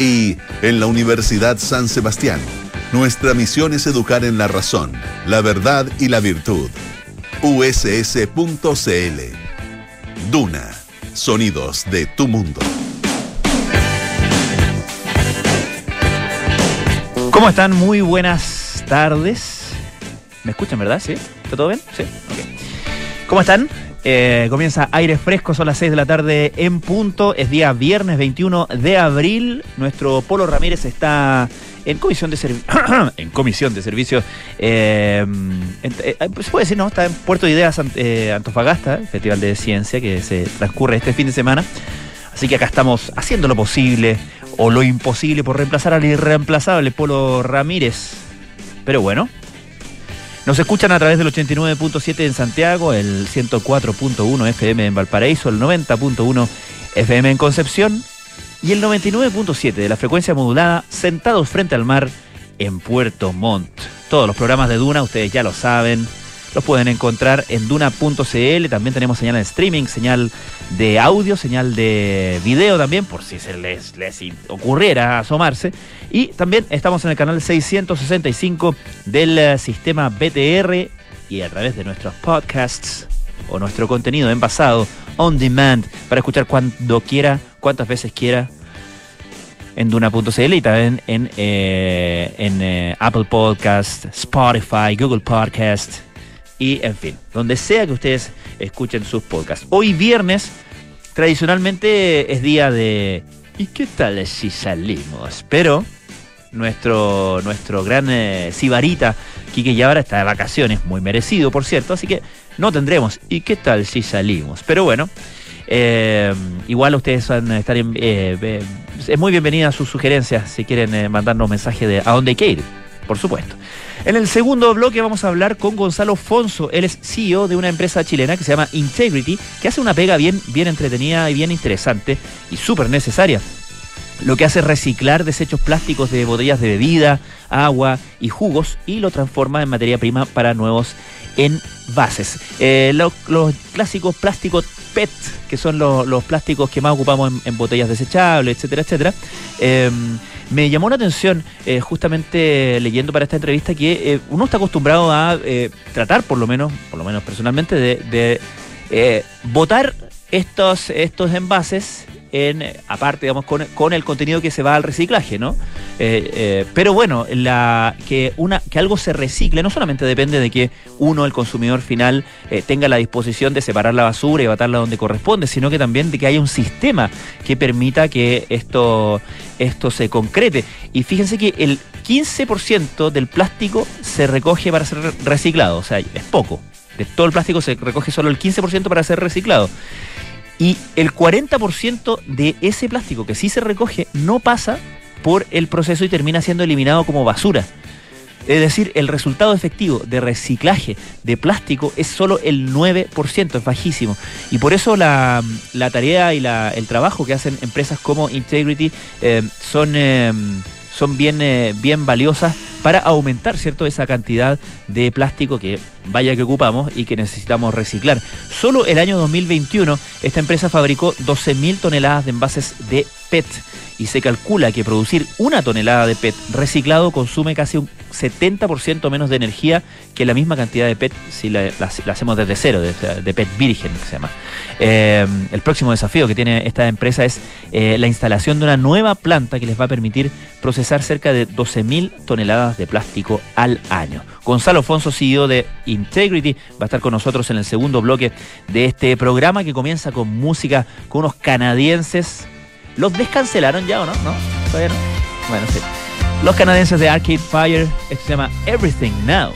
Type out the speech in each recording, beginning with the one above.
Y en la Universidad San Sebastián, nuestra misión es educar en la razón, la verdad y la virtud. uss.cl Duna, sonidos de tu mundo. ¿Cómo están? Muy buenas tardes. ¿Me escuchan, verdad? ¿Sí? ¿Está todo bien? Sí. Ok. ¿Cómo están? Eh, comienza aire fresco, son las 6 de la tarde en punto. Es día viernes 21 de abril. Nuestro Polo Ramírez está en comisión de en comisión de servicios. Eh, eh, se puede decir, ¿no? Está en Puerto de Ideas Antofagasta, Festival de Ciencia, que se transcurre este fin de semana. Así que acá estamos haciendo lo posible o lo imposible por reemplazar al irreemplazable Polo Ramírez. Pero bueno, nos escuchan a través del 89.7 en Santiago, el 104.1 FM en Valparaíso, el 90.1 FM en Concepción y el 99.7 de la frecuencia modulada sentados frente al mar en Puerto Montt. Todos los programas de Duna, ustedes ya lo saben, los pueden encontrar en duna.cl. También tenemos señal de streaming, señal de audio, señal de video también, por si se les, les ocurriera asomarse. Y también estamos en el canal 665 del eh, sistema BTR y a través de nuestros podcasts o nuestro contenido envasado on demand para escuchar cuando quiera, cuantas veces quiera en Duna.cl y también en, eh, en eh, Apple Podcast, Spotify, Google Podcast y en fin, donde sea que ustedes escuchen sus podcasts. Hoy viernes, tradicionalmente es día de ¿y qué tal si salimos? Pero nuestro, nuestro gran eh, sibarita, Quique Yabra, está de vacaciones, muy merecido, por cierto, así que no tendremos ¿y qué tal si salimos? Pero bueno, eh, igual ustedes van a estar en, eh, es muy bienvenida sus sugerencias si quieren mandarnos mensaje de a dónde hay que ir, por supuesto. En el segundo bloque vamos a hablar con Gonzalo Fonso. Él es CEO de una empresa chilena que se llama Integrity, que hace una pega bien, bien entretenida y bien interesante y súper necesaria. Lo que hace es reciclar desechos plásticos de botellas de bebida, agua y jugos y lo transforma en materia prima para nuevos envases. Eh, los, clásicos plásticos PET, que son los, plásticos que más ocupamos en, botellas desechables, etcétera, etcétera. Em, me llamó la atención, eh, justamente leyendo para esta entrevista, que eh, uno está acostumbrado a eh, tratar, por lo menos, por lo menos personalmente, de, de botar estos, estos envases aparte, digamos, con, el contenido que se va al reciclaje, ¿no? Eh, eh, pero bueno, que, algo se recicle no solamente depende de que uno, el consumidor final, eh, tenga la disposición de separar la basura y botarla donde corresponde, sino que también de que haya un sistema que permita que esto, esto se concrete. Y fíjense que el 15% del plástico se recoge para ser reciclado, o sea, es poco. De todo el plástico se recoge solo el 15% para ser reciclado. Y el 40% de ese plástico que sí se recoge no pasa por el proceso y termina siendo eliminado como basura. Es decir, el resultado efectivo de reciclaje de plástico es solo el 9%, es bajísimo. Y por eso la, tarea y el trabajo que hacen empresas como Integrity eh, son, eh, son bien, eh, bien valiosas para aumentar cierto esa cantidad de plástico que vaya que ocupamos y que necesitamos reciclar. Solo el año 2021 esta empresa fabricó 12.000 toneladas de envases de PET y se calcula que producir una tonelada de PET reciclado consume casi un 70% menos de energía que la misma cantidad de PET si la, hacemos desde cero, de, PET virgen que se llama. Eh, el próximo desafío que tiene esta empresa es eh, la instalación de una nueva planta que les va a permitir procesar cerca de 12.000 toneladas de plástico al año. Gonzalo Fonso, CEO de Integrity, va a estar con nosotros en el segundo bloque de este programa que comienza con música con unos canadienses ¿Los descancelaron ya o no? ¿No? ¿Todavía no? Bueno, sí. Los canadienses de Arcade Fire, esto se llama Everything Now.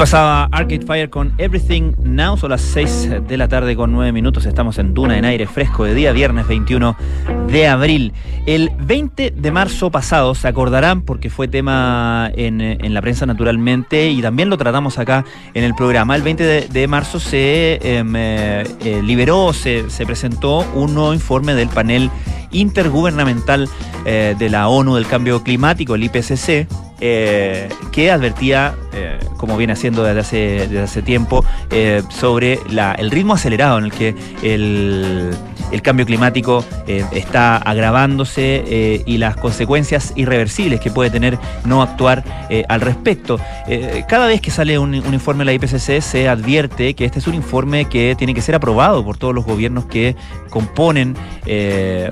Pasaba Arcade Fire con Everything Now, son las 6 de la tarde con 9 minutos, estamos en Duna en aire fresco de día, viernes 21 de abril. El 20 de marzo pasado, se acordarán porque fue tema en, la prensa naturalmente y también lo tratamos acá en el programa, el 20 de, marzo se em, eh, eh, liberó, se, se presentó un nuevo informe del panel intergubernamental eh, de la ONU del Cambio Climático, el IPCC, eh, que advertía, eh, como viene haciendo desde hace, desde hace tiempo, sobre el ritmo acelerado en el que el, el cambio climático está agravándose y las consecuencias irreversibles que puede tener no actuar al respecto. cada vez que sale un, informe de la IPCC se advierte que este es un informe que tiene que ser aprobado por todos los gobiernos que componen,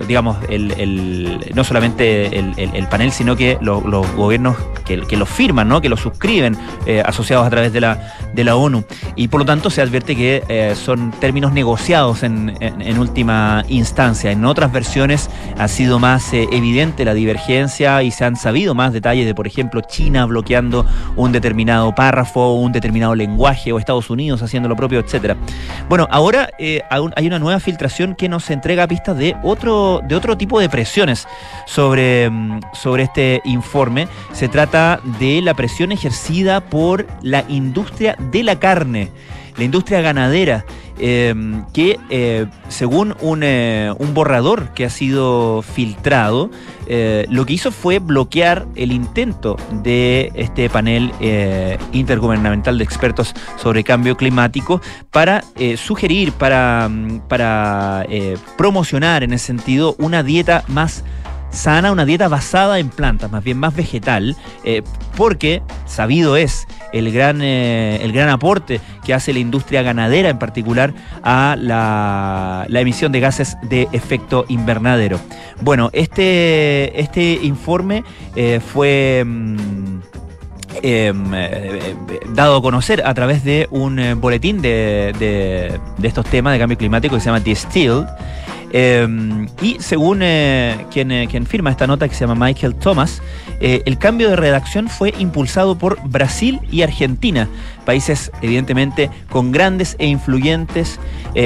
digamos, el, no solamente el, panel, sino que los gobiernos que, lo firman, ¿no? que lo suscriben, eh, asociados a través de la, de la ONU. Y por lo tanto se advierte que eh, son términos negociados en, última instancia. En otras versiones ha sido más eh, evidente la divergencia y se han sabido más detalles de, por ejemplo, China bloqueando un determinado párrafo, un determinado lenguaje, o Estados Unidos haciendo lo propio, etcétera. Bueno, ahora hay una nueva filtración que nos entrega pistas de otro, de otro tipo de presiones sobre, mm, sobre este informe. Se trata de la presión ejercida por la industria de la carne, la industria ganadera. Em, que eh, según eh, un, borrador que ha sido filtrado, eh, lo que hizo fue bloquear el intento de este panel intergubernamental de expertos sobre cambio climático para sugerir, para, mm, para promocionar en ese sentido una dieta más sana, una dieta basada en plantas, más bien más vegetal, eh, porque sabido es el gran, eh, el gran aporte que hace la industria ganadera en particular a la, emisión de gases de efecto invernadero. Bueno, este, este informe eh, fue... Mm, em, dado a conocer a través de un boletín de, de, de, estos temas de cambio climático que se llama Distilled, Em, y según eh, quien, eh, quien, firma esta nota que se llama Michael Thomas, eh, el cambio de redacción fue impulsado por Brasil y Argentina, países evidentemente con grandes e influyentes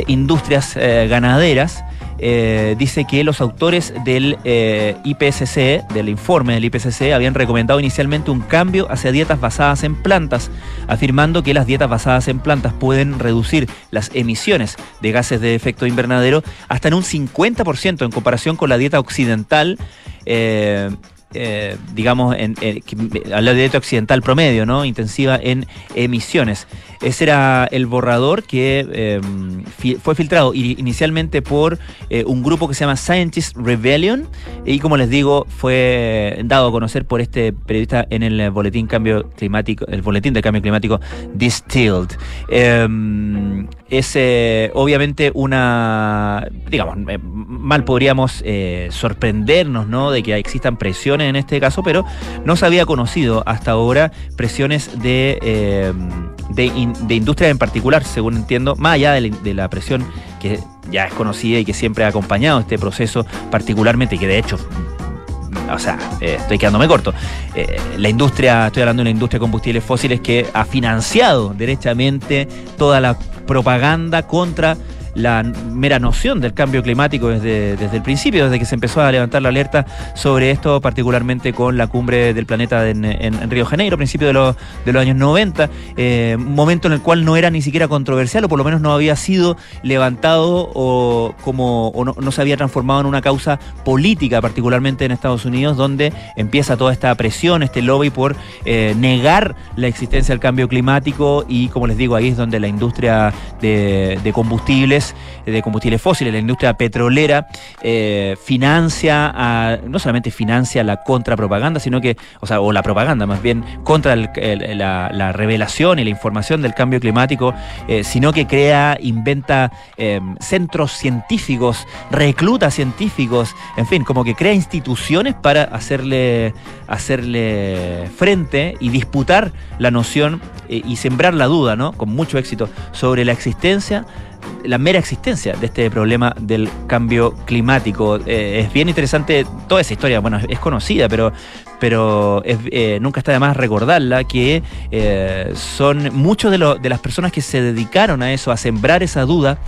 industrias ganaderas. Eh, dice que los autores del eh, IPCC, del informe del IPCC, habían recomendado inicialmente un cambio hacia dietas basadas en plantas, afirmando que las dietas basadas en plantas pueden reducir las emisiones de gases de efecto invernadero hasta en un 50% en comparación con la dieta occidental. Eh, digamos, en, la dieta occidental promedio, ¿no? Intensiva en emisiones. Ese era el borrador que em, fue filtrado inicialmente por eh, un grupo que se llama Scientist Rebellion y como les digo fue dado a conocer por este periodista en el boletín cambio climático, el boletín de cambio climático Distilled. Es obviamente una, digamos, eh, mal podríamos eh, sorprendernos, ¿no? De que existan presiones en este caso, pero no se había conocido hasta ahora presiones de, em, de de industria en particular, según entiendo, más allá de la, presión que ya es conocida y que siempre ha acompañado este proceso, particularmente, que de hecho o sea, eh, estoy quedándome corto. Eh, la industria, estoy hablando de la industria de combustibles fósiles que ha financiado derechamente toda la propaganda contra la mera noción del cambio climático desde, desde el principio, desde que se empezó a levantar la alerta sobre esto, particularmente con la cumbre del planeta en, en, Río Janeiro, a principios de, los, de los años 90, eh, momento en el cual no era ni siquiera controversial, o por lo menos no había sido levantado o, como, o no, se había transformado en una causa política, particularmente en Estados Unidos, donde empieza toda esta presión, este lobby por eh, negar la existencia del cambio climático y, como les digo, ahí es donde la industria de combustibles de combustibles fósiles, la industria petrolera, eh, financia, no solamente financia la contrapropaganda, sino que, o sea, o la propaganda más bien, contra la, revelación y la información del cambio climático, eh, sino que crea, inventa em, centros científicos, recluta científicos, en fin, como que crea instituciones para hacerle, hacerle frente y disputar la noción y sembrar la duda, ¿no? Con mucho éxito sobre la existencia la mera existencia de este problema del cambio climático. Eh, es bien interesante toda esa historia, bueno, es conocida, pero, pero eh, nunca está de más recordarla, que eh, son muchos de, de las personas que se dedicaron a eso, a sembrar esa duda,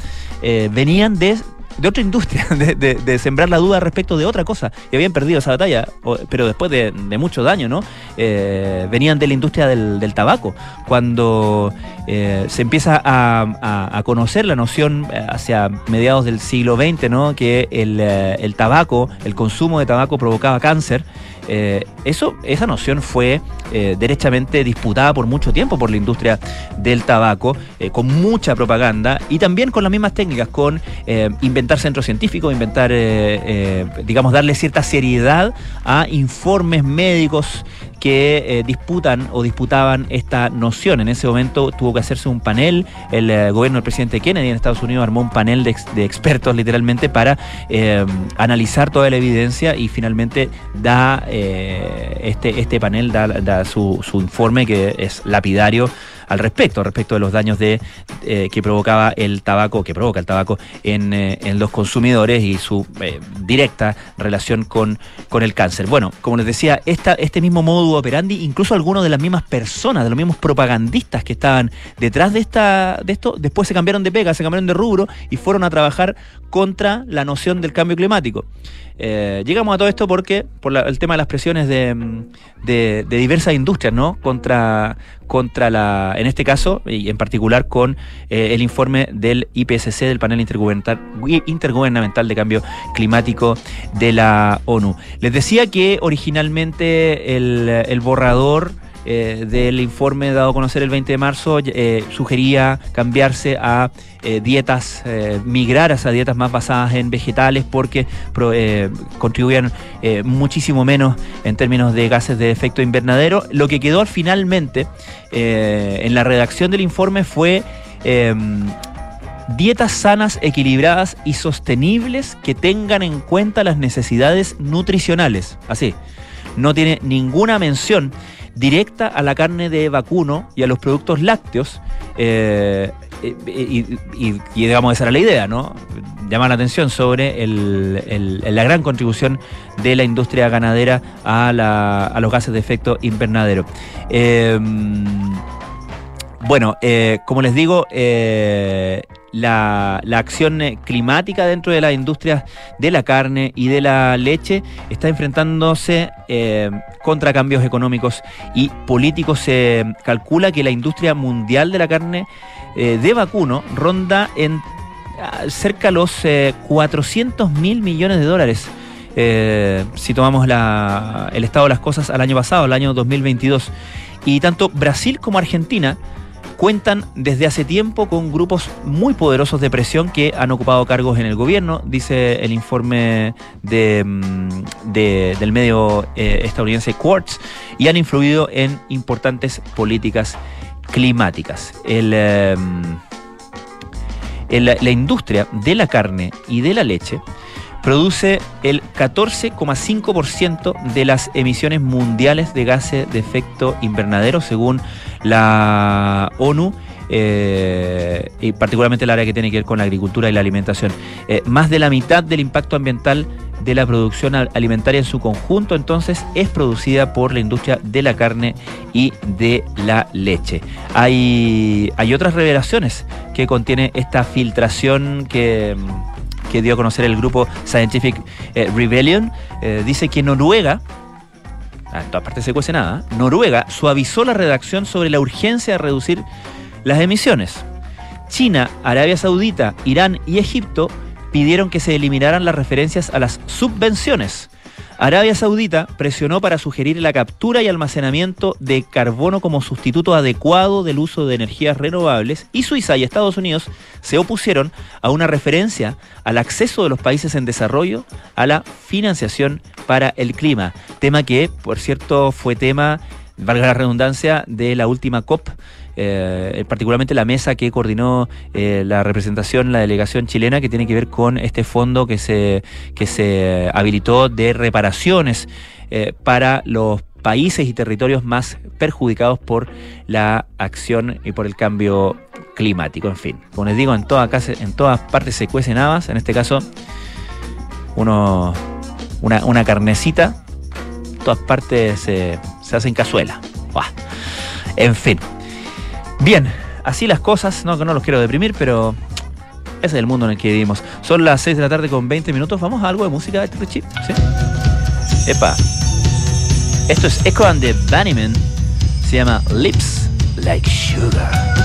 venían de de otra industria, de, sembrar la duda respecto de otra cosa. Y habían perdido esa batalla, pero después de, mucho daño, ¿no? Eh, venían de la industria del, tabaco. Cuando eh, se empieza a, conocer la noción eh, hacia mediados del siglo XX, ¿no? Que el, el tabaco, el consumo de tabaco provocaba cáncer. Eh, eso, esa noción fue eh, derechamente disputada por mucho tiempo por la industria del tabaco, eh, con mucha propaganda y también con las mismas técnicas, con inventar centros científicos, inventar, digamos, darle cierta seriedad a informes médicos que disputan o disputaban esta noción. En ese momento tuvo que hacerse un panel, el gobierno del presidente Kennedy en Estados Unidos armó un panel de, expertos literalmente para analizar toda la evidencia y finalmente da eh, este, este panel da, su, informe que es lapidario al respecto, respecto de los daños de, eh, que provocaba el tabaco, que provoca el tabaco en, eh, los consumidores y su directa relación con, con el cáncer. Bueno, como les decía, esta, este mismo modo operandi, incluso algunos de las mismas personas, de los mismos propagandistas que estaban detrás de, esta, de esto, después se cambiaron de pega, se cambiaron de rubro y fueron a trabajar contra la noción del cambio climático. Eh, llegamos a todo esto porque por el tema de las presiones de, diversas industrias, ¿no? Contra, contra la, en este caso, y en particular con eh, el informe del IPCC, del panel intergubernamental, de cambio climático de la ONU. Les decía que originalmente el borrador eh, del informe dado a conocer el 20 de marzo eh, sugería cambiarse a eh, dietas, migrar a dietas más basadas en vegetales porque contribuían muchísimo menos en términos de gases de efecto invernadero. Lo que quedó finalmente en la redacción del informe fue em, dietas sanas, equilibradas y sostenibles que tengan en cuenta las necesidades nutricionales. Así, no tiene ninguna mención directa a la carne de vacuno y a los productos lácteos. Eh, y, digamos, esa era la idea, ¿no? Llamar la atención sobre la gran contribución de la industria ganadera a, los gases de efecto invernadero. Eh, bueno, eh, como les digo, la, acción eh, climática dentro de las industrias de la carne y de la leche está enfrentándose eh, contra cambios económicos y políticos. Se calcula que la industria mundial de la carne eh, de vacuno ronda en ah, cerca los 400 mil millones de dólares. si tomamos el estado de las cosas al año pasado, el año 2022. Y tanto Brasil como Argentina cuentan desde hace tiempo con grupos muy poderosos de presión que han ocupado cargos en el gobierno, dice el informe de, mm, del medio eh, estadounidense Quartz, y han influido en importantes políticas climáticas. Eh, la industria de la carne y de la leche produce el 14,5% de las emisiones mundiales de gases de efecto invernadero, según la ONU. Eh, y particularmente el área que tiene que ver con la agricultura y la alimentación. Eh, más de la mitad del impacto ambiental de la producción alimentaria en su conjunto entonces es producida por la industria de la carne y de la leche. Hay, hay otras revelaciones que contiene esta filtración que que dio a conocer el grupo Scientific eh, Rebellion, eh, dice que Noruega, ah, en todas partes se cuece nada, Noruega suavizó la redacción sobre la urgencia de reducir las emisiones. China, Arabia Saudita, Irán y Egipto pidieron que se eliminaran las referencias a las subvenciones Arabia Saudita presionó para sugerir la captura y almacenamiento de carbono como sustituto adecuado del uso de energías renovables y Suiza y Estados Unidos se opusieron a una referencia al acceso de los países en desarrollo a la financiación para el clima, tema que, por cierto, fue tema, valga la redundancia, de la última COP eh, particularmente la mesa que coordinó eh, la representación, la delegación chilena, que tiene que ver con este fondo que se, que se habilitó de reparaciones eh, para los países y territorios más perjudicados por la acción y por el cambio climático. En fin, como les digo, en, toda en todas partes se cuecen habas, en este caso uno, una, carnecita, en todas partes se, se hacen cazuela. En fin. Bien, así las cosas, no que no los quiero deprimir, pero ese es el mundo en el que vivimos. Son las 6 de la tarde con 20 minutos. ¿Vamos a algo de música, Richie? ¿Sí? Epa. Esto es Echo and the Bunnymen. Se llama Lips Like Sugar.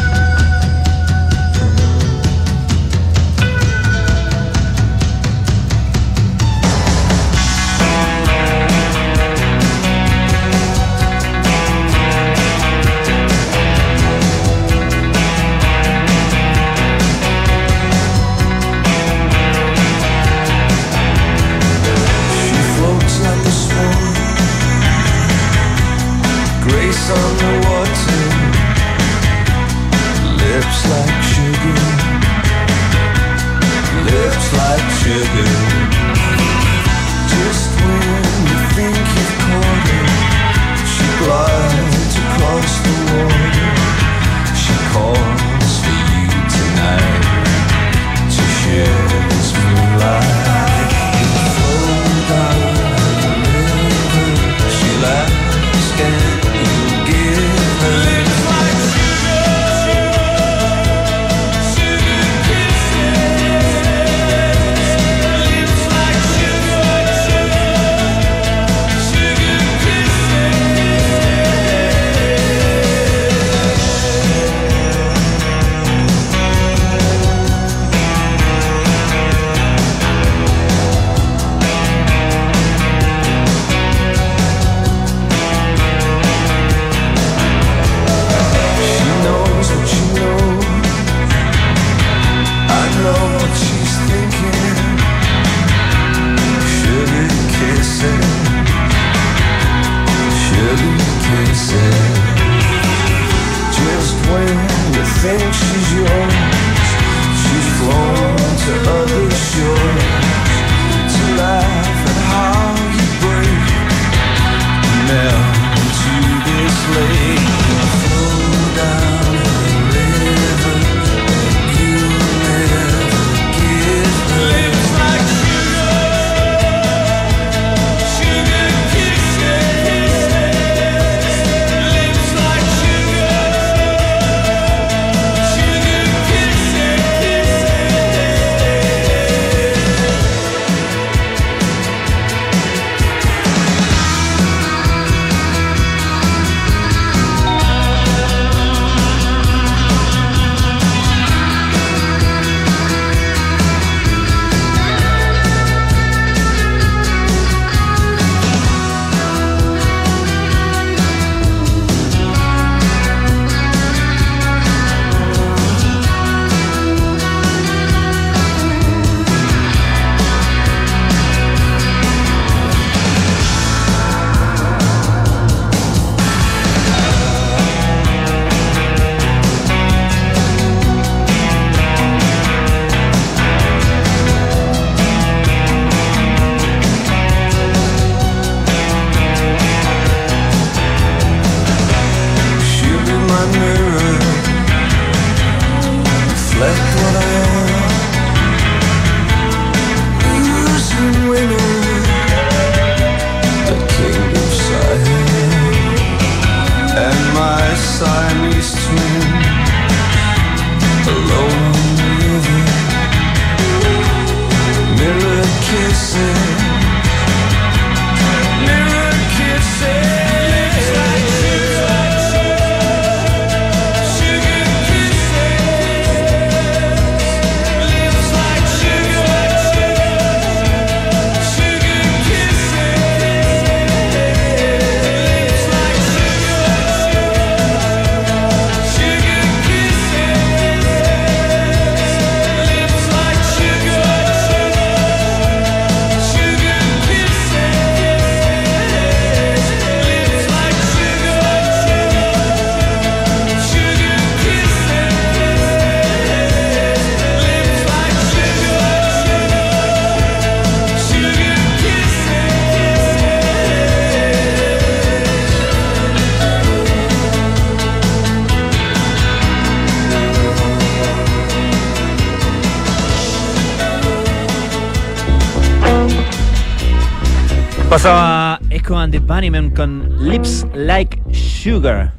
Pasaba Echo and the Bunnymen con Lips Like Sugar.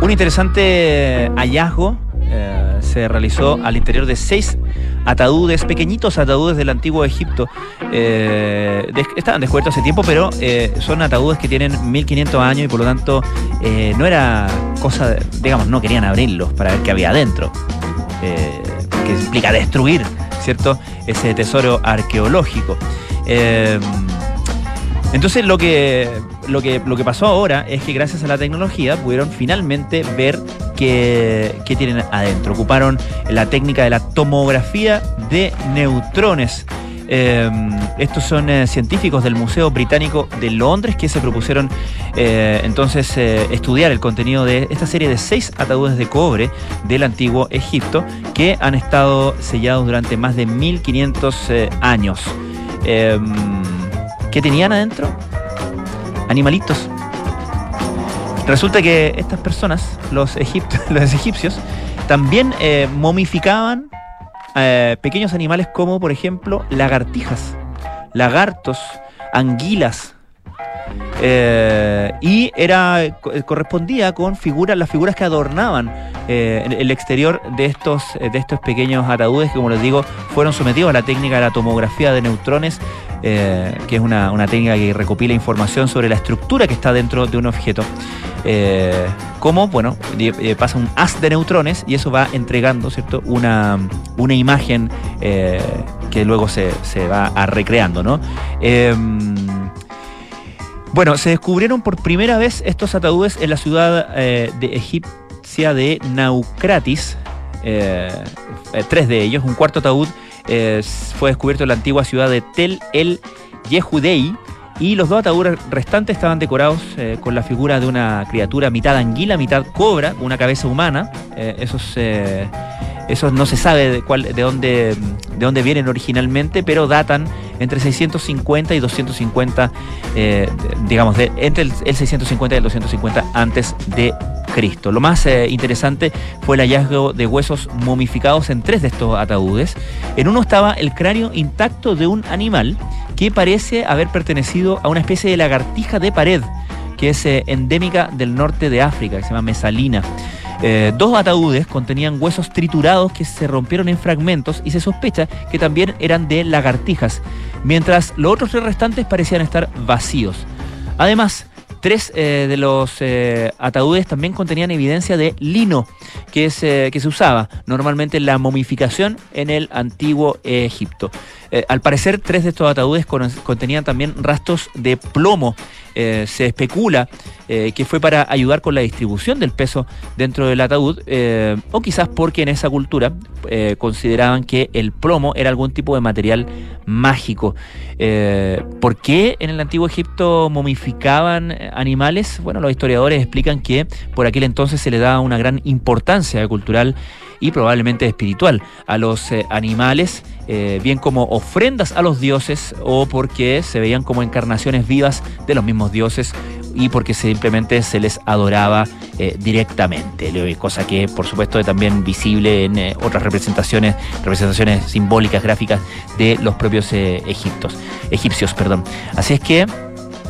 Un interesante hallazgo eh, se realizó al interior de seis ataúdes, pequeñitos ataúdes del antiguo Egipto. Eh, estaban descubiertos hace tiempo, pero eh, son ataúdes que tienen 1500 años y por lo tanto no era cosa, digamos, no querían abrirlos para ver qué había adentro. que implica destruir, ¿cierto? Ese tesoro arqueológico. Entonces lo que, lo, que, lo que pasó ahora es que gracias a la tecnología pudieron finalmente ver qué, tienen adentro. Ocuparon la técnica de la tomografía de neutrones. Em, estos son eh, científicos del Museo Británico de Londres que se propusieron eh, entonces eh, estudiar el contenido de esta serie de seis ataúdes de cobre del antiguo Egipto que han estado sellados durante más de 1500 años. ¿Qué tenían adentro? Animalitos. Resulta que estas personas, los, los egipcios, también eh, momificaban eh, pequeños animales como, por ejemplo, lagartijas, lagartos, anguilas, eh, y era correspondía con figuras, las figuras que adornaban eh, el exterior de estos, de estos pequeños ataúdes que, como les digo, fueron sometidos a la técnica de la tomografía de neutrones, eh, que es una, técnica que recopila información sobre la estructura que está dentro de un objeto. como, bueno, pasa un haz de neutrones y eso va entregando, ¿cierto? Una, una imagen que luego se, se, va recreando, ¿no? Bueno, se descubrieron por primera vez estos ataúdes en la ciudad eh, de egipcia de Naucratis. Eh, eh, tres de ellos. Un cuarto ataúd fue descubierto en la antigua ciudad de Tel el Yehudei. Y los dos ataúdes restantes estaban decorados con la figura de una criatura mitad anguila, mitad cobra, una cabeza humana. esos eso no se sabe de, cuál, de, dónde, de dónde vienen originalmente, pero datan entre 650 y 250, eh, digamos, entre el, 650 y el 250 antes de Cristo. Lo más eh, interesante fue el hallazgo de huesos momificados en tres de estos ataúdes. En uno estaba el cráneo intacto de un animal que parece haber pertenecido a una especie de lagartija de pared que es eh, endémica del norte de África, que se llama mesalina. Eh, dos ataúdes contenían huesos triturados que se rompieron en fragmentos y se sospecha que también eran de lagartijas, mientras los otros tres restantes parecían estar vacíos. Además, Tres eh, de los eh, ataúdes también contenían evidencia de lino, que, se usaba normalmente en la momificación en el antiguo Egipto. al parecer, tres de estos ataúdes contenían también rastros de plomo eh, se especula eh, que fue para ayudar con la distribución del peso dentro del ataúd, eh, o quizás porque en esa cultura consideraban que el plomo era algún tipo de material mágico. ¿Por qué en el antiguo Egipto momificaban animales? Bueno, los historiadores explican que por aquel entonces se le daba una gran importancia cultural y probablemente espiritual a los animales, bien como ofrendas a los dioses o porque se veían como encarnaciones vivas de los mismos dioses y porque simplemente se les adoraba eh, directamente, cosa que por supuesto es también visible en otras representaciones, representaciones simbólicas, gráficas de los propios egiptos, egipcios. Perdón. Así es que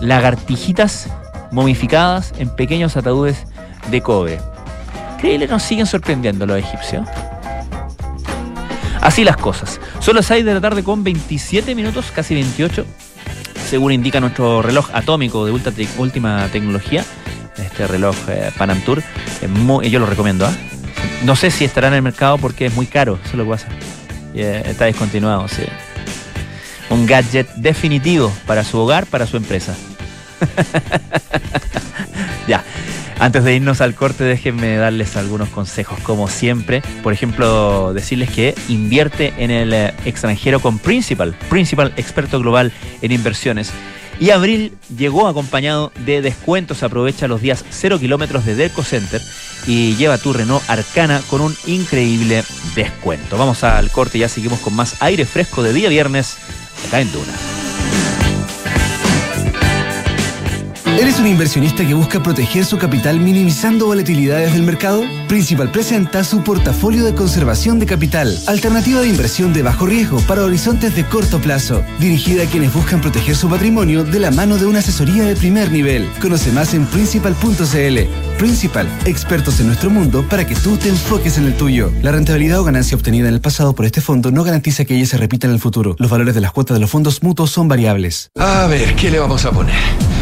lagartijitas momificadas en pequeños ataúdes de cobre increíble, nos siguen sorprendiendo los egipcios. Así las cosas. Son las 6 de la tarde con 27 minutos, casi 28, según indica nuestro reloj atómico de última tecnología, este reloj eh, Panam Tour. yo lo recomiendo. ¿ah? No sé si estará en el mercado porque es muy caro, eso es lo que pasa. Eh, está descontinuado, sí. Un gadget definitivo para su hogar, para su empresa. ya. Antes de irnos al corte, déjenme darles algunos consejos, como siempre. Por ejemplo, decirles que invierte en el eh, extranjero con Principal, Principal experto global en inversiones. Y abril llegó acompañado de descuentos. Aprovecha los días 0 kilómetros de Delco Center y lleva tu Renault Arcana con un increíble descuento. Vamos al corte y ya seguimos con más aire fresco de día viernes acá en Duna. ¿Eres un inversionista que busca proteger su capital minimizando volatilidades del mercado? Principal presenta su portafolio de conservación de capital, alternativa de inversión de bajo riesgo para horizontes de corto plazo, dirigida a quienes buscan proteger su patrimonio de la mano de una asesoría de primer nivel. Conoce más en principal.cl. Principal, expertos en nuestro mundo para que tú te enfoques en el tuyo. La rentabilidad o ganancia obtenida en el pasado por este fondo no garantiza que ella se repita en el futuro. Los valores de las cuotas de los fondos mutuos son variables. A ver, ¿qué le vamos a poner?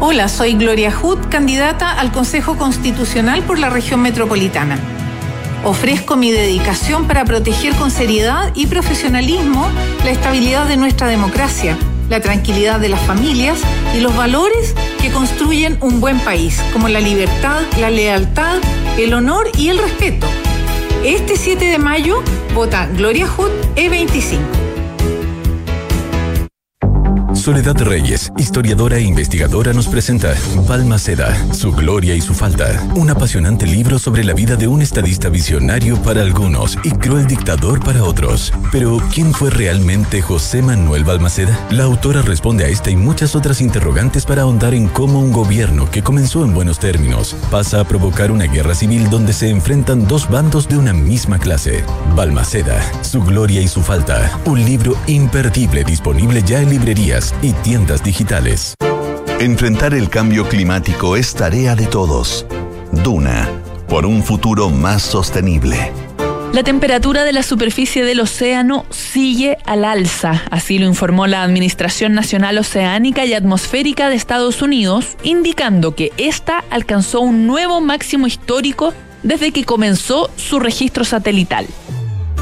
Hola, soy Gloria Hood, candidata al Consejo Constitucional por la región metropolitana. Ofrezco mi dedicación para proteger con seriedad y profesionalismo la estabilidad de nuestra democracia, la tranquilidad de las familias y los valores que construyen un buen país, como la libertad, la lealtad, el honor y el respeto. Este 7 de mayo vota Gloria Hood E25. Soledad Reyes, historiadora e investigadora, nos presenta Balmaceda, su gloria y su falta. Un apasionante libro sobre la vida de un estadista visionario para algunos y cruel dictador para otros. Pero, ¿quién fue realmente José Manuel Balmaceda? La autora responde a esta y muchas otras interrogantes para ahondar en cómo un gobierno que comenzó en buenos términos pasa a provocar una guerra civil donde se enfrentan dos bandos de una misma clase. Balmaceda, su gloria y su falta. Un libro imperdible disponible ya en librerías y tiendas digitales. Enfrentar el cambio climático es tarea de todos. Duna, por un futuro más sostenible. La temperatura de la superficie del océano sigue al alza, así lo informó la Administración Nacional Oceánica y Atmosférica de Estados Unidos, indicando que esta alcanzó un nuevo máximo histórico desde que comenzó su registro satelital.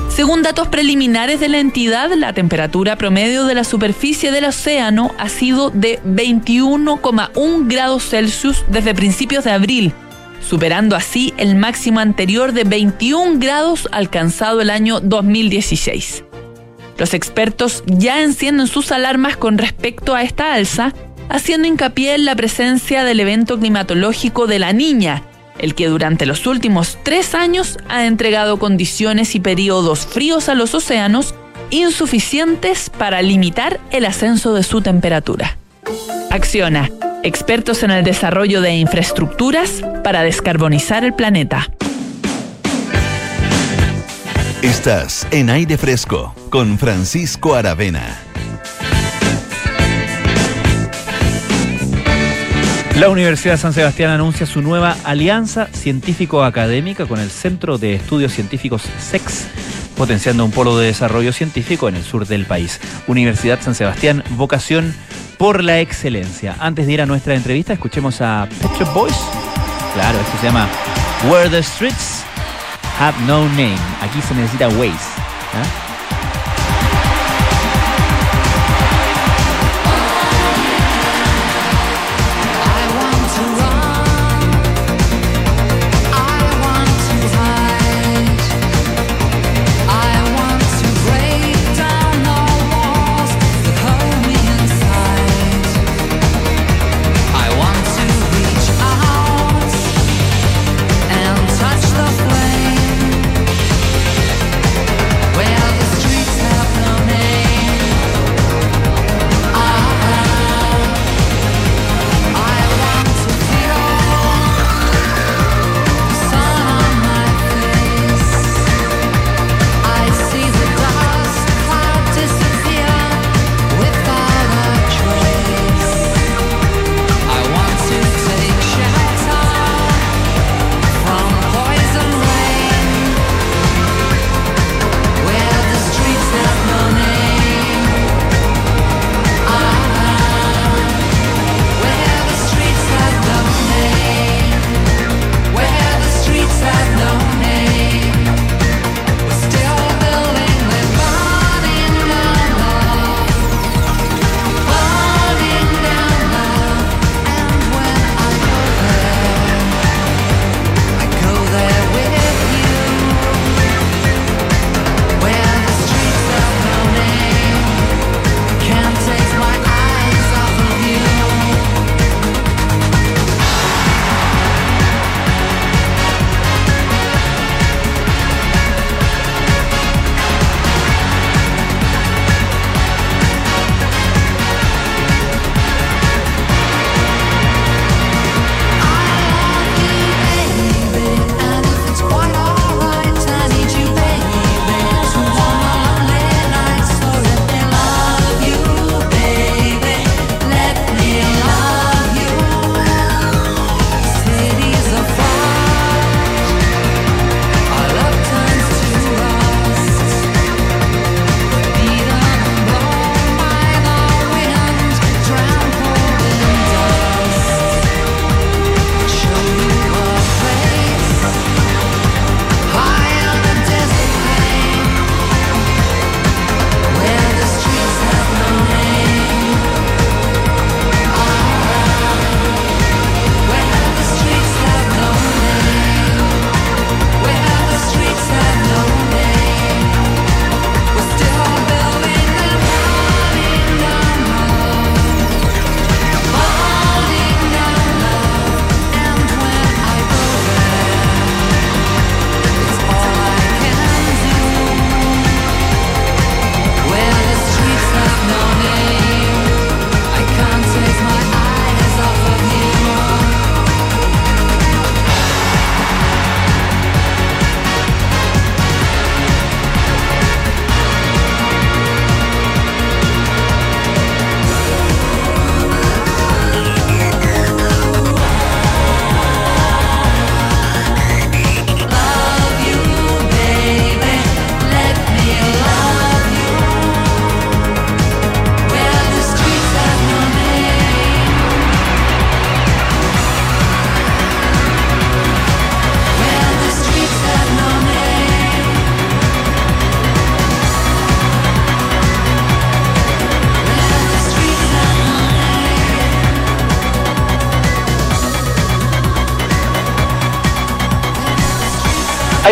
Según datos preliminares de la entidad, la temperatura promedio de la superficie del océano ha sido de 21,1 grados Celsius desde principios de abril, superando así el máximo anterior de 21 grados alcanzado el año 2016. Los expertos ya encienden sus alarmas con respecto a esta alza, haciendo hincapié en la presencia del evento climatológico de la niña, el que durante los últimos tres años ha entregado condiciones y periodos fríos a los océanos insuficientes para limitar el ascenso de su temperatura. Acciona, expertos en el desarrollo de infraestructuras para descarbonizar el planeta. Estás en aire fresco con Francisco Aravena. La Universidad San Sebastián anuncia su nueva alianza científico-académica con el Centro de Estudios Científicos SEX, potenciando un polo de desarrollo científico en el sur del país. Universidad San Sebastián, vocación por la excelencia. Antes de ir a nuestra entrevista, escuchemos a Pet Boys. Claro, esto se llama Where the Streets Have No Name. Aquí se necesita Waze. ¿eh?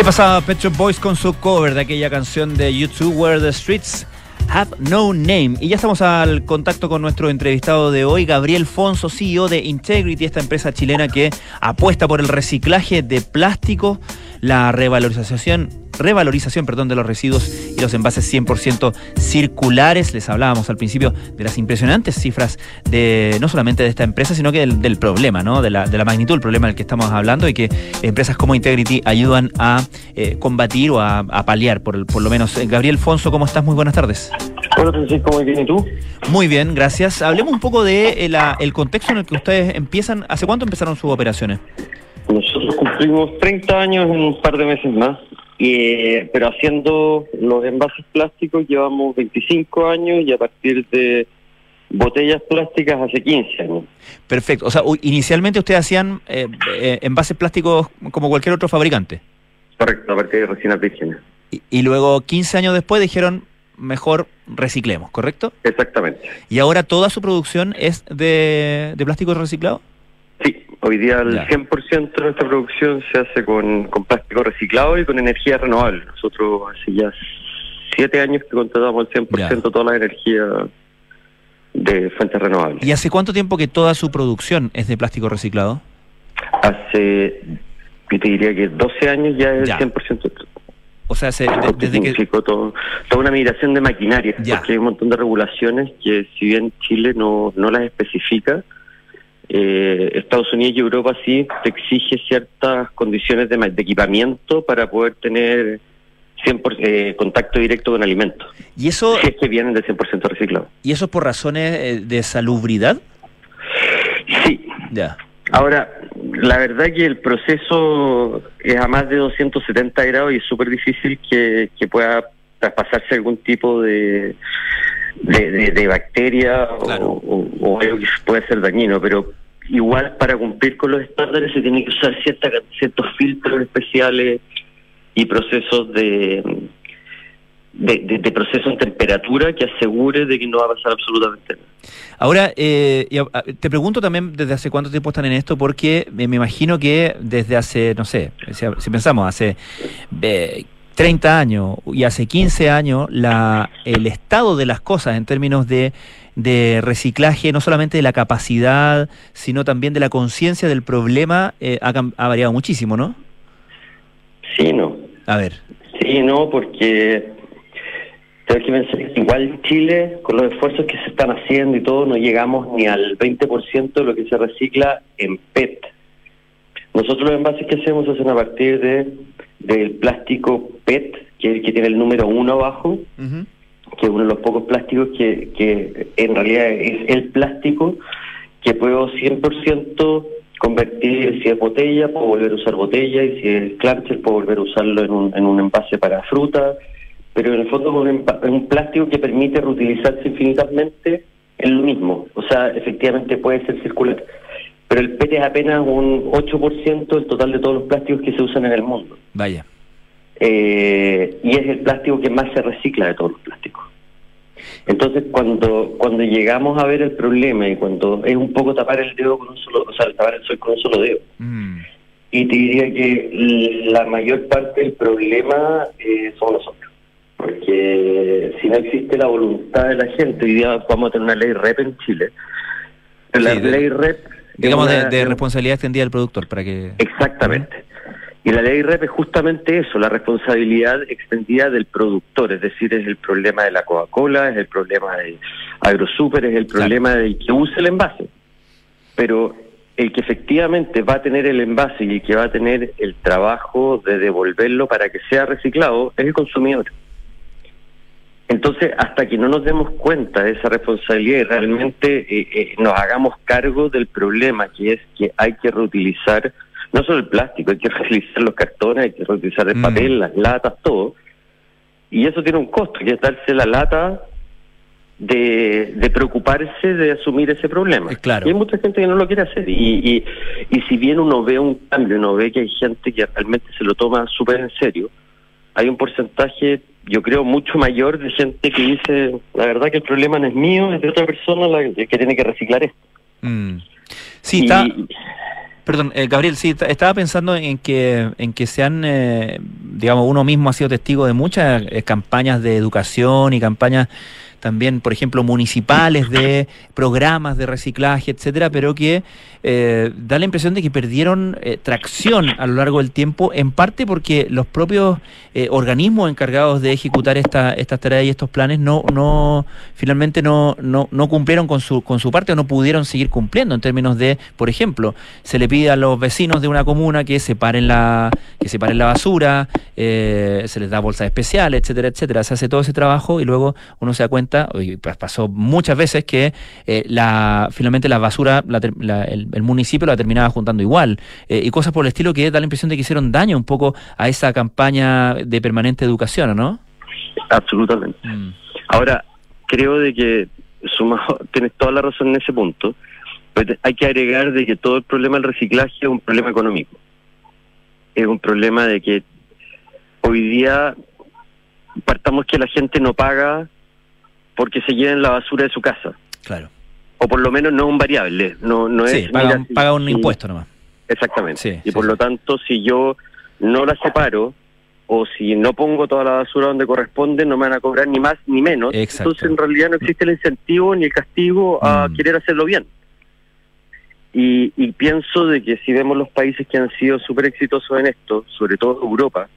Pasaba Pet Shop Boys con su cover de aquella canción de YouTube Where the Streets Have No Name. Y ya estamos al contacto con nuestro entrevistado de hoy, Gabriel Fonso, CEO de Integrity, esta empresa chilena que apuesta por el reciclaje de plástico, la revalorización revalorización perdón, de los residuos y los envases 100% circulares. Les hablábamos al principio de las impresionantes cifras de no solamente de esta empresa, sino que del, problema, ¿no? de, la, de la magnitud del problema del que estamos hablando y que empresas como Integrity ayudan a eh, combatir o a, paliar, por, por lo menos. Eh, Gabriel Fonso, ¿cómo estás? Muy buenas tardes. Hola Francisco, muy bien, ¿y tú? Muy bien, gracias. Hablemos un poco de eh, el contexto en el que ustedes empiezan. ¿Hace cuánto empezaron sus operaciones? Nosotros cumplimos 30 años en un par de meses más. Eh, pero haciendo los envases plásticos llevamos 25 años y a partir de botellas plásticas hace 15 años. Perfecto. O sea, inicialmente ustedes hacían eh, eh, envases plásticos como cualquier otro fabricante. Correcto, a partir de resinas vírgenes. Y, y, luego 15 años después dijeron, mejor reciclemos, ¿correcto? Exactamente. ¿Y ahora toda su producción es de, de plástico reciclado? Sí, hoy día el 100% de nuestra producción se hace con, plástico reciclado y con energía renovable. Nosotros hace ya siete años que contratamos el 100% de toda la energía de fuentes renovables. ¿Y hace cuánto tiempo que toda su producción es de plástico reciclado? Hace, yo te diría que 12 años ya es el 100%. O sea, desde que... Todo, toda una migración de maquinaria, porque hay un montón de regulaciones que si bien Chile no, no las especifica, eh, Estados Unidos y Europa sí te exige ciertas condiciones de, equipamiento para poder tener 100% eh, contacto directo con alimentos. ¿Y eso? Si es que vienen de 100% reciclado. ¿Y eso por razones eh, de salubridad? Sí. Ya. Ahora, la verdad que el proceso es a más de 270 grados y es súper difícil que, pueda traspasarse algún tipo de, de, bacteria o, algo que puede ser dañino, pero igual para cumplir con los estándares se tiene que usar cierta, ciertos filtros especiales y procesos de, de, proceso en temperatura que asegure de que no va a pasar absolutamente nada. Ahora, eh, te pregunto también desde hace cuánto tiempo están en esto, porque me imagino que desde hace, no sé, si pensamos, hace 30 años y hace 15 años, la, el estado de las cosas en términos de, de reciclaje, no solamente de la capacidad, sino también de la conciencia del problema, eh, ha, ha, variado muchísimo, ¿no? Sí, no. A ver. Sí, no, porque tengo que pensar que igual en Chile, con los esfuerzos que se están haciendo y todo, no llegamos ni al 20% de lo que se recicla en PET. Nosotros los envases que hacemos hacen a partir de del plástico PET, que es el que tiene el número uno abajo, que es uno de los pocos plásticos que, que en realidad es el plástico que puedo 100% convertir, si es botella, puedo volver a usar botella, y si es clancher, puedo volver a usarlo en un, en un envase para fruta, pero en el fondo es un plástico que permite reutilizarse infinitamente en lo mismo, o sea, efectivamente puede ser circular pero el PET es apenas un 8% del total de todos los plásticos que se usan en el mundo. Vaya. Eh, y es el plástico que más se recicla de todos los plásticos. Entonces, cuando cuando llegamos a ver el problema y cuando es un poco tapar el dedo con un solo, o sea, tapar el sol con un solo dedo. Mm. Y te diría que la mayor parte del problema eh, somos nosotros. Porque si no existe la voluntad de la gente, hoy día vamos a tener una ley REP en Chile. La ley REP Digamos, de, responsabilidad extendida del productor, para que... Exactamente. Y la ley REP es justamente eso, la responsabilidad extendida del productor, es decir, es el problema de la Coca-Cola, es el problema de AgroSuper, es el problema del que use el envase. Pero el que efectivamente va a tener el envase y el que va a tener el trabajo de devolverlo para que sea reciclado es el consumidor. Entonces, hasta que no nos demos cuenta de esa responsabilidad y realmente eh, eh, nos hagamos cargo del problema, que es que hay que reutilizar no solo el plástico, hay que reutilizar los cartones, hay que reutilizar el mm. papel, las latas, todo. Y eso tiene un costo, que es darse la lata de, de preocuparse de asumir ese problema. Claro. Y hay mucha gente que no lo quiere hacer. Y, y, y si bien uno ve un cambio, uno ve que hay gente que realmente se lo toma súper en serio, hay un porcentaje yo creo, mucho mayor de gente que dice, la verdad que el problema no es mío, es de otra persona la que tiene que reciclar esto. Mm. Sí, está... Perdón, eh, Gabriel, sí, estaba pensando en que, en que se han, eh, digamos, uno mismo ha sido testigo de muchas eh, campañas de educación y campañas también, por ejemplo, municipales de programas de reciclaje, etcétera, pero que eh, da la impresión de que perdieron eh, tracción a lo largo del tiempo, en parte porque los propios eh, organismos encargados de ejecutar esta, estas tareas y estos planes no, no finalmente no, no, no cumplieron con su, con su parte o no pudieron seguir cumpliendo en términos de, por ejemplo, se le pide a los vecinos de una comuna que separen la, que separen la basura, se les da bolsas especiales, etcétera, etcétera. Se hace todo ese trabajo y luego uno se da cuenta y pues pasó muchas veces que eh, la finalmente la basura, el, municipio la terminaba juntando igual, eh, y cosas por el estilo que da la impresión de que hicieron daño un poco a esa campaña de permanente educación, ¿no? Absolutamente. Mm. Ahora, creo de que sumado, tienes toda la razón en ese punto, pero hay que agregar de que todo el problema del reciclaje es un problema económico. Es un problema de que hoy día partamos que la gente no paga porque se lleven la basura de su casa. Claro. O por lo menos no es un variable, no, no sí, es... Paga, paga un impuesto nomás. Exactamente. y por lo tanto, si yo no la separo o si no pongo toda la basura donde corresponde, no me van a cobrar ni más ni menos. Entonces, en realidad no existe el incentivo ni el castigo a mm. querer hacerlo bien. Y, y, pienso de que si vemos los países que han sido súper exitosos en esto, sobre todo Europa,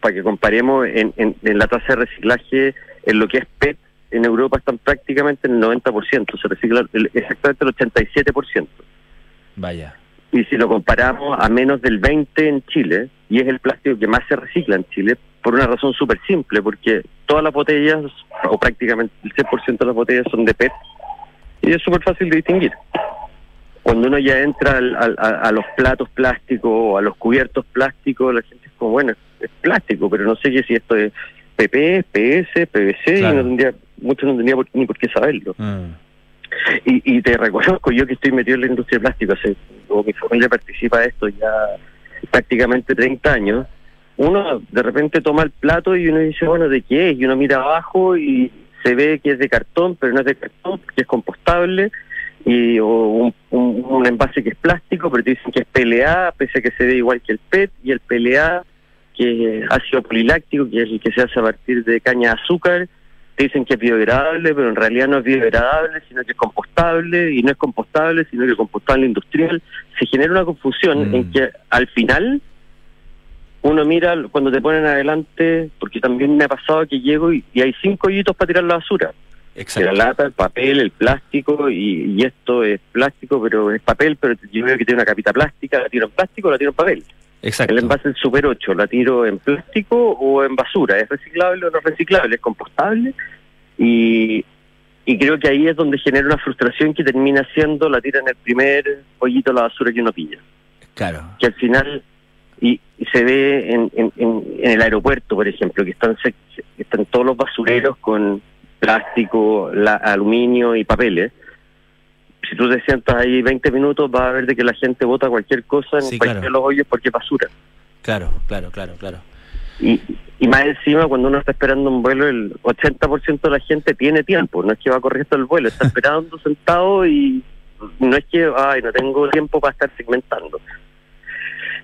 para que comparemos en, en, en, la tasa de reciclaje en lo que es PET, en Europa están prácticamente en el 90%, se recicla exactamente el 87%. Vaya. Y si lo comparamos a menos del 20% en Chile, y es el plástico que más se recicla en Chile, por una razón súper simple, porque todas las botellas, o prácticamente el 100% de las botellas son de PET, y es súper fácil de distinguir. Cuando uno ya entra a, los platos plásticos o a los cubiertos plásticos, la gente es como, bueno, es plástico, pero no sé qué si esto es PP, PS, PVC, y no tendría muchos no tenía ni por qué saberlo. Mm. Y, y, te reconozco yo que estoy metido en la industria de plástico, hace, como mi familia participa de esto ya prácticamente 30 años, uno de repente toma el plato y uno dice, bueno, ¿de qué es? Y uno mira abajo y se ve que es de cartón, pero no es de cartón, que es compostable, y o un, un, envase que es plástico, pero te dicen que es PLA, pese a que se ve igual que el PET, y el PLA, que es ácido poliláctico, que es el que se hace a partir de caña de azúcar, dicen que es biodegradable, pero en realidad no es biodegradable, sino que es compostable, y no es compostable, sino que es compostable industrial. Se genera una confusión mm. en que al final uno mira cuando te ponen adelante, porque también me ha pasado que llego y, hay cinco hoyitos para tirar la basura. Exacto. La lata, el papel, el plástico, y, y, esto es plástico, pero es papel, pero yo veo que tiene una capita plástica, la tiro en plástico o la tiro en papel. Exacto. El envase del Super 8, ¿la tiro en plástico o en basura? ¿Es reciclable o no reciclable? ¿Es compostable? Y, y creo que ahí es donde genera una frustración que termina siendo la tira en el primer hoyito de la basura que uno pilla. Claro. Que al final, y, se ve en, en, en, el aeropuerto, por ejemplo, que están, están todos los basureros con plástico, la, aluminio y papeles si tú te sientas ahí 20 minutos, vas a ver de que la gente vota cualquier cosa en cualquier de los hoyos porque es basura. Claro, claro, claro, claro. Y, y más encima, cuando uno está esperando un vuelo, el 80% de la gente tiene tiempo, no es que va corriendo el vuelo, está esperando sentado y no es que, ay, no tengo tiempo para estar segmentando.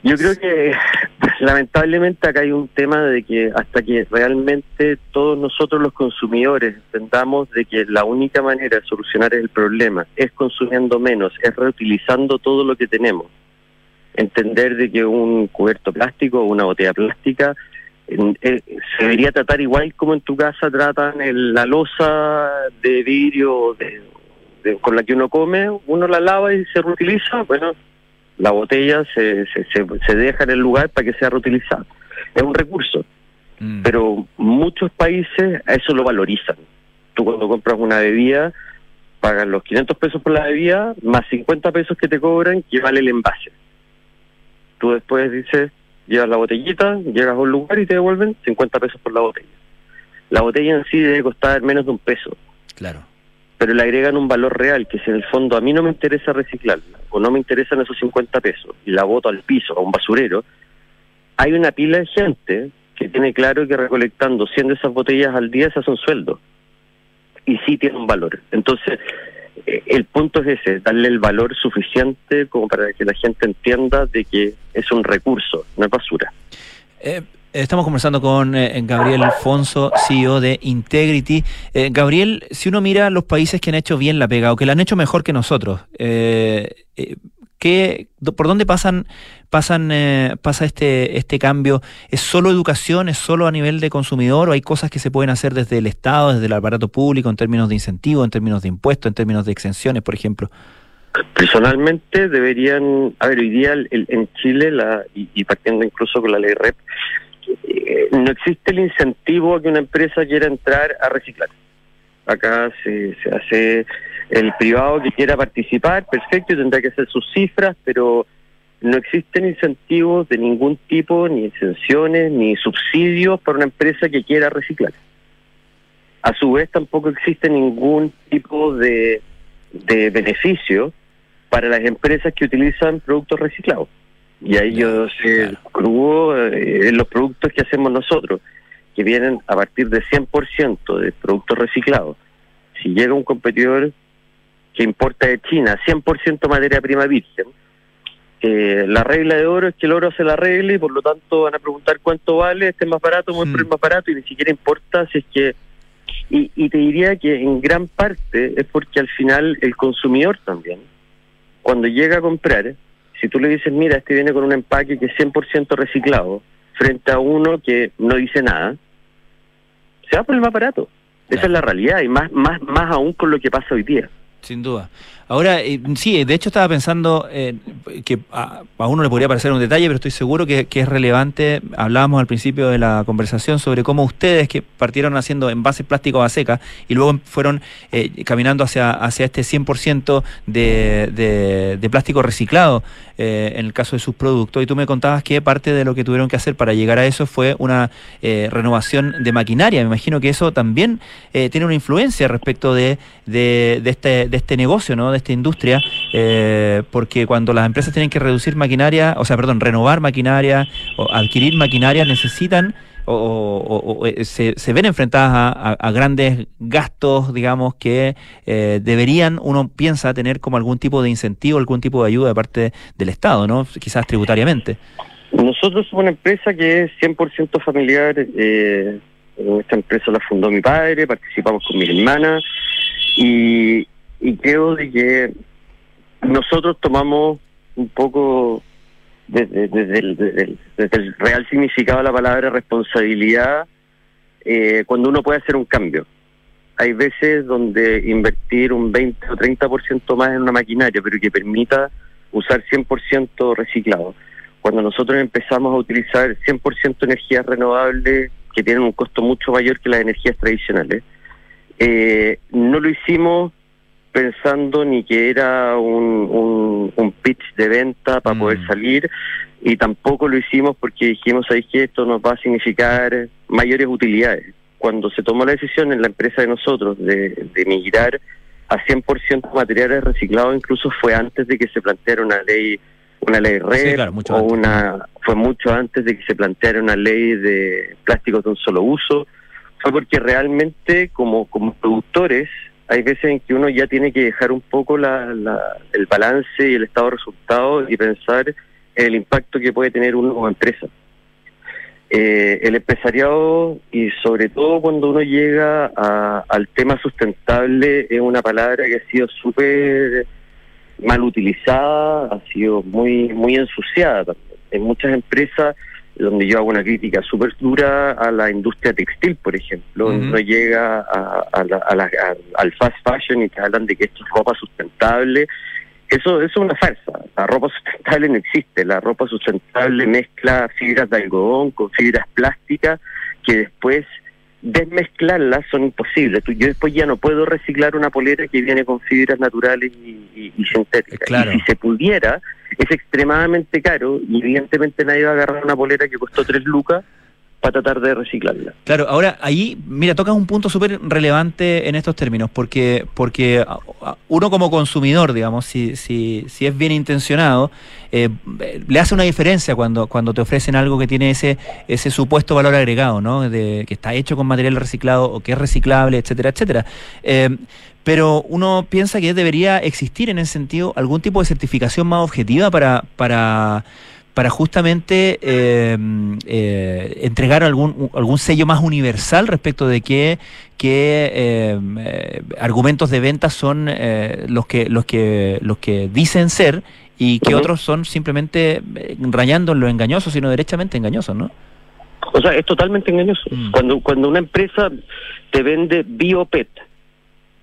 Yo creo que lamentablemente acá hay un tema de que hasta que realmente todos nosotros los consumidores entendamos de que la única manera de solucionar el problema es consumiendo menos, es reutilizando todo lo que tenemos. Entender de que un cubierto plástico o una botella plástica eh, se debería tratar igual como en tu casa tratan la losa de vidrio con la que uno come, uno la lava y se reutiliza, bueno, la botella se, se, se, deja en el lugar para que sea reutilizada. Es un recurso, mm. pero muchos países a eso lo valorizan. Tú cuando compras una bebida, pagas los 500 pesos por la bebida, más 50 pesos que te cobran, que vale el envase. Tú después dices, llevas la botellita, llegas a un lugar y te devuelven 50 pesos por la botella. La botella en sí debe costar menos de un peso. Claro pero le agregan un valor real, que si en el fondo a mí no me interesa reciclarla, o no me interesan esos 50 pesos, y la boto al piso, a un basurero, hay una pila de gente que tiene claro que recolectando 100 de esas botellas al día se hace un sueldo. Y sí tiene un valor. Entonces, eh, el punto es ese, darle el valor suficiente como para que la gente entienda de que es un recurso, no es basura. Eh, estamos conversando con eh, Gabriel Alfonso, CEO de Integrity. Eh, Gabriel, si uno mira los países que han hecho bien la pega o que la han hecho mejor que nosotros, eh, eh, ¿qué, ¿por dónde pasan, pasan, pasa este, este cambio? ¿Es solo educación? ¿Es solo a nivel de consumidor? ¿O hay cosas que se pueden hacer desde el Estado, desde el aparato público, en términos de incentivos, en términos de impuestos, en términos de exenciones, por ejemplo? Personalmente deberían, a ver, hoy día en Chile, la, y, y partiendo incluso con la ley REP, no existe el incentivo a que una empresa quiera entrar a reciclar. Acá se, se hace el privado que quiera participar, perfecto, y tendrá que hacer sus cifras, pero no existen incentivos de ningún tipo, ni exenciones, ni subsidios para una empresa que quiera reciclar. A su vez, tampoco existe ningún tipo de, de beneficio para las empresas que utilizan productos reciclados. Y ahí yo sé crudo eh, en los productos que hacemos nosotros, que vienen a partir de 100% de productos reciclados. Si llega un competidor que importa de China 100% materia prima virgen, eh, la regla de oro es que el oro se la arregle y por lo tanto van a preguntar cuánto vale, este es más barato, por el más barato y ni siquiera importa si es que... Y, y te diría que en gran parte es porque al final el consumidor también, cuando llega a comprar, si tú le dices, mira, este viene con un empaque que es 100% reciclado, frente a uno que no dice nada, se va por el más barato. Esa es la realidad y más, más, más aún con lo que pasa hoy día. Sin duda. Ahora, eh, sí, de hecho estaba pensando eh, que a, uno le podría parecer un detalle, pero estoy seguro que, que es relevante. Hablábamos al principio de la conversación sobre cómo ustedes que partieron haciendo envases plásticos a seca y luego fueron eh, caminando hacia, hacia este 100% de, de, de plástico reciclado eh, en el caso de sus productos. Y tú me contabas que parte de lo que tuvieron que hacer para llegar a eso fue una eh, renovación de maquinaria. Me imagino que eso también eh, tiene una influencia respecto de, de, de este, de este negocio, ¿no? Esta industria, eh, porque cuando las empresas tienen que reducir maquinaria, o sea, perdón, renovar maquinaria o adquirir maquinaria, necesitan o, o, se, ven enfrentadas a, grandes gastos, digamos, que eh, deberían, uno piensa, tener como algún tipo de incentivo, algún tipo de ayuda de parte del Estado, ¿no? Quizás tributariamente. Nosotros somos una empresa que es 100% familiar. Eh, esta empresa la fundó mi padre, participamos con mi hermana y, y creo que nosotros tomamos un poco desde, desde el- desde el real significado de la palabra responsabilidad eh, cuando uno puede hacer un cambio. Hay veces donde invertir un 20 o 30% más en una maquinaria, pero que permita usar 100% reciclado. Cuando nosotros empezamos a utilizar 100% energías renovables que tienen un costo mucho mayor que las energías tradicionales, eh, no lo hicimos pensando ni que era un, un, un pitch de venta para poder salir y tampoco lo hicimos porque dijimos ahí que esto nos va a significar mayores utilidades. Cuando se tomó la decisión en la empresa de nosotros de, de migrar a 100% materiales reciclados, incluso fue antes de que se planteara una ley una ley red Sí, claro, mucho o antes. una fue mucho antes de que se planteara una ley de plásticos de un solo uso fue porque realmente como como productores hay veces en que uno ya tiene que dejar un poco la, la- el balance y el estado de resultados y pensar en el impacto que puede tener uno empresa. Eh, el empresariado y sobre todo cuando uno llega al tema sustentable es una palabra que ha sido súper mal utilizada, ha sido muy muy ensuciada. En muchas empresas donde yo hago una crítica súper dura a la industria textil, por ejemplo, uno llega a, a la- a la- a- al fast fashion y te hablan de que esto es ropa sustentable. Eso, eso es una farsa. La ropa sustentable no existe. La ropa sustentable mezcla fibras de algodón con fibras plásticas que después desmezclarlas son imposibles. Yo después ya no puedo reciclar una polera que viene con fibras naturales y, y- y sintéticas. Claro. Y si se pudiera, es extremadamente caro y evidentemente nadie va a agarrar una polera que costó tres lucas para tratar de reciclarla. Claro, ahora ahí, mira, tocas un punto súper relevante en estos términos, porque, porque uno como consumidor, digamos, si, si, si es bien intencionado, eh, le hace una diferencia cuando, cuando te ofrecen algo que tiene ese, ese supuesto valor agregado, ¿no? De, que está hecho con material reciclado o que es reciclable, etcétera, etcétera. Eh, pero uno piensa que debería existir en ese sentido algún tipo de certificación más objetiva para, para para justamente eh, eh, entregar algún, algún sello más universal respecto de qué, qué eh, argumentos de venta son los que los que los que dicen ser y que otros son simplemente rayando en lo engañoso, sino derechamente engañosos, ¿no? O sea, es totalmente engañoso. Mm. Cuando cuando una empresa te vende biopet,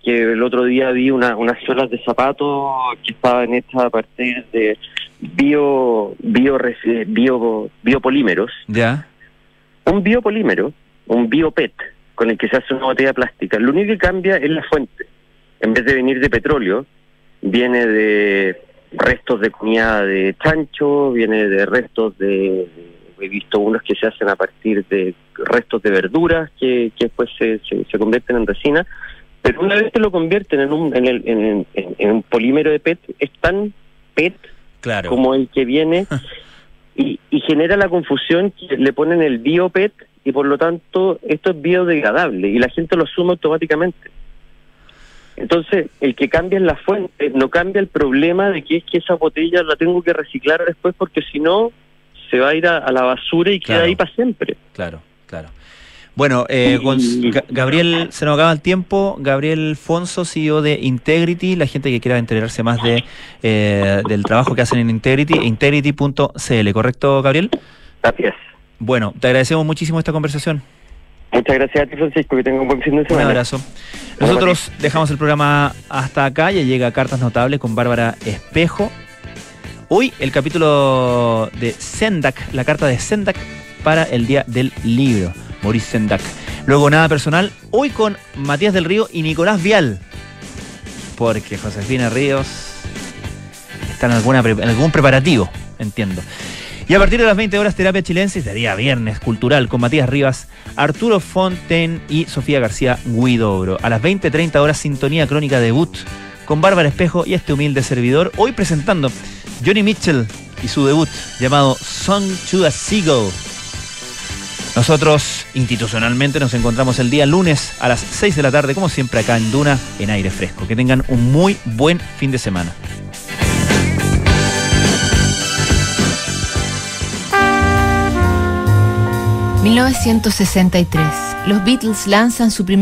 que el otro día vi una, unas suelas de zapatos que estaban hechas a partir de bio, bio, bio biopolímeros. Ya. Un biopolímero, un biopet, con el que se hace una botella plástica, lo único que cambia es la fuente. En vez de venir de petróleo, viene de restos de comida de chancho, viene de restos de... He visto unos que se hacen a partir de restos de verduras que, que después se, se, convierten en resina. Pero una vez que lo convierten en un, en, el, en, en un polímero de PET, es tan PET como el que viene y, genera la confusión que le ponen el biopet y por lo tanto esto es biodegradable y la gente lo asume automáticamente. Entonces, el que cambia en la fuente no cambia el problema de que es que esa botella la tengo que reciclar después porque si no se va a ir a, la basura y queda ahí para siempre. Claro, claro. Bueno, eh, Gabriel, se nos acaba el tiempo. Gabriel Fonso, CEO de Integrity, la gente que quiera enterarse más de eh, del trabajo que hacen en Integrity, integrity.cl, ¿correcto, Gabriel? Gracias. Bueno, te agradecemos muchísimo esta conversación. Muchas gracias a ti, Francisco, que tenga un buen fin de semana. Un abrazo. Nosotros dejamos el programa hasta acá, ya llega Cartas Notables con Bárbara Espejo. Hoy el capítulo de Sendak, la carta de Sendak para el Día del Libro. Maurice Sendak. Luego nada personal, hoy con Matías del Río y Nicolás Vial. Porque Josefina Ríos está en, algún preparativo, entiendo. Y a partir de las 20 horas, Terapia Chilensis de día viernes cultural con Matías Rivas, Arturo Fonten y Sofía García Guidobro. A las 20.30 horas, Sintonía Crónica Debut con Bárbara Espejo y este humilde servidor. Hoy presentando Johnny Mitchell y su debut llamado Song to a Seagull. Nosotros institucionalmente nos encontramos el día lunes a las 6 de la tarde, como siempre acá en Duna, en aire fresco. Que tengan un muy buen fin de semana. ...1963... Los Beatles lanzan su primer